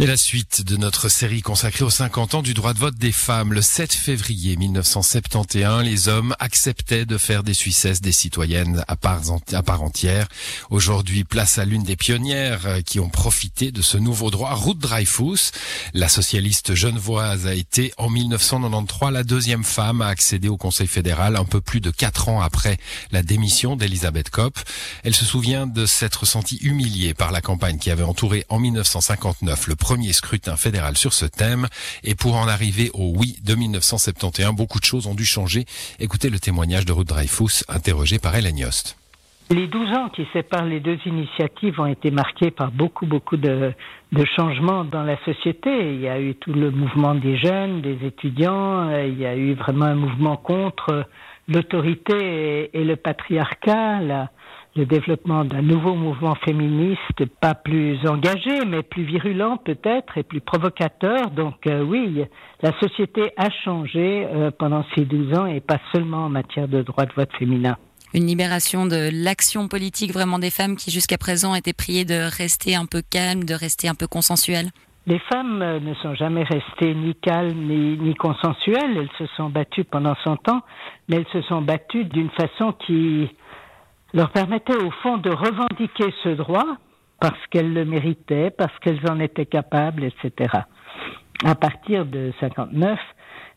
Et la suite de notre série consacrée aux 50 ans du droit de vote des femmes. Le 7 février 1971, les hommes acceptaient de faire des Suissesses des citoyennes à part, entière. Aujourd'hui, place à l'une des pionnières euh, qui ont profité de ce nouveau droit, Ruth Dreyfus. La socialiste genevoise a été en 1993 la deuxième femme à accéder au Conseil fédéral, un peu plus de quatre ans après la démission d'Elisabeth Kopp. Elle se souvient de s'être sentie humiliée par la campagne qui avait entouré en 1959 le premier scrutin fédéral sur ce thème. Et pour en arriver au oui de 1971, beaucoup de choses ont dû changer. Écoutez le témoignage de Ruth Dreyfus, interrogé par Hélène Yost. Les 12 ans qui séparent les deux initiatives ont été marqués par beaucoup, beaucoup de, de, changements dans la société. Il y a eu tout le mouvement des jeunes, des étudiants, il y a eu vraiment un mouvement contre l'autorité et, le patriarcat le développement d'un nouveau mouvement féministe, pas plus engagé, mais plus virulent peut-être et plus provocateur. Donc euh, oui, la société a changé euh, pendant ces 12 ans et pas seulement en matière de droit de vote féminin. Une libération de l'action politique vraiment des femmes qui jusqu'à présent étaient priées de rester un peu calmes, de rester un peu consensuelles. Les femmes euh, ne sont jamais restées ni calmes ni, ni consensuelles. Elles se sont battues pendant 100 ans, mais elles se sont battues d'une façon qui leur permettait au fond de revendiquer ce droit parce qu'elles le méritaient, parce qu'elles en étaient capables, etc. À partir de 59,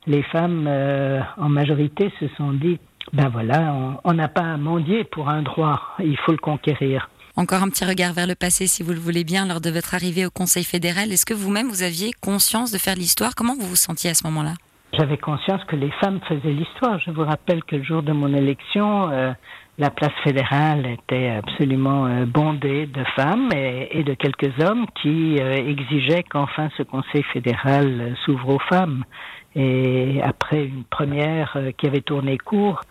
les femmes euh, en majorité se sont dit ben voilà, on n'a pas à mendier pour un droit, il faut le conquérir. Encore un petit regard vers le passé, si vous le voulez bien, lors de votre arrivée au Conseil fédéral. Est-ce que vous-même, vous aviez conscience de faire l'histoire? Comment vous vous sentiez à ce moment-là? J'avais conscience que les femmes faisaient l'histoire. Je vous rappelle que le jour de mon élection, euh, la place fédérale était absolument euh, bondée de femmes et, de quelques hommes qui euh, exigeaient qu'enfin ce Conseil fédéral euh, s'ouvre aux femmes. Et après une première qui avait tourné court,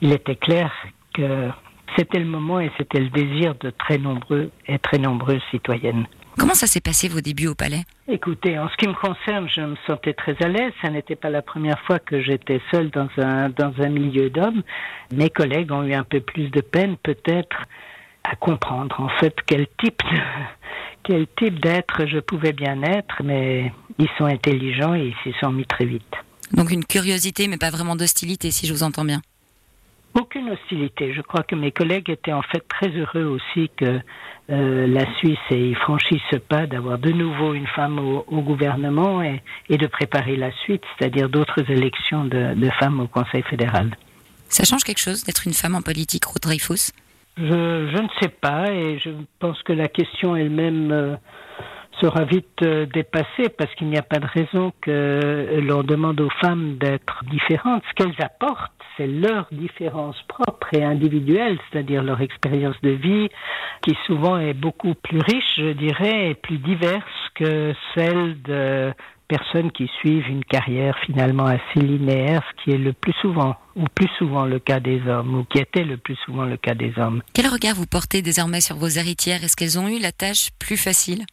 il était clair que c'était le moment et c'était le désir de très nombreux et très nombreuses citoyennes. Comment ça s'est passé vos débuts au palais? Écoutez, en ce qui me concerne, je me sentais très à l'aise. Ça n'était pas la première fois que j'étais seule dans un, dans un milieu d'hommes. Mes collègues ont eu un peu plus de peine, peut-être, à comprendre en fait quel type quel type d'être je pouvais bien être, mais ils sont intelligents et ils s'y sont mis très vite. Donc une curiosité, mais pas vraiment d'hostilité, si je vous entends bien. Aucune hostilité. Je crois que mes collègues étaient en fait très heureux aussi que euh, la Suisse ait franchi ce pas d'avoir de nouveau une femme au, gouvernement et, de préparer la suite, c'est-à-dire d'autres élections de, femmes au Conseil fédéral. Ça change quelque chose d'être une femme en politique, Ruth Dreyfus? Je, je, ne sais pas et je pense que la question elle-même euh, sera vite euh, dépassée parce qu'il n'y a pas de raison que l'on demande aux femmes d'être différentes. Ce qu'elles apportent, c'est leur différence propre et individuelle, c'est-à-dire leur expérience de vie, qui souvent est beaucoup plus riche, je dirais, et plus diverse que celle de personnes qui suivent une carrière finalement assez linéaire, ce qui est le plus souvent, ou plus souvent le cas des hommes, ou qui était le plus souvent le cas des hommes. Quel regard vous portez désormais sur vos héritières? Est-ce qu'elles ont eu la tâche plus facile?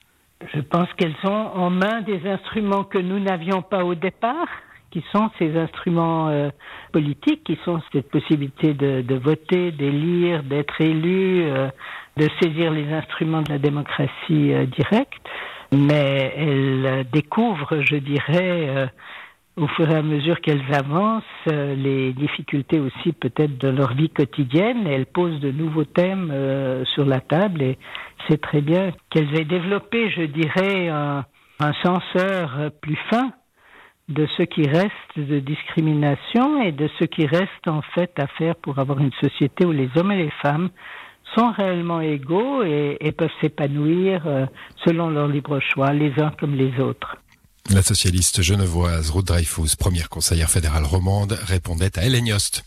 Je pense qu'elles ont en main des instruments que nous n'avions pas au départ qui sont ces instruments euh, politiques, qui sont cette possibilité de, de voter, d'élire, d'être élu, euh, de saisir les instruments de la démocratie euh, directe. Mais elles découvrent, je dirais, au fur et à mesure qu'elles avancent, les difficultés aussi peut-être de leur vie quotidienne. elles posent de nouveaux thèmes sur la table et c'est très bien qu'elles aient développé, je dirais, un, un censeur plus fin de ce qui reste de discrimination et de ce qui reste en fait à faire pour avoir une société où les hommes et les femmes sont réellement égaux et, peuvent s'épanouir euh, selon leur libre choix, les uns comme les autres. La socialiste genevoise Ruth Dreyfus, première conseillère fédérale romande, répondait à Hélène Yost.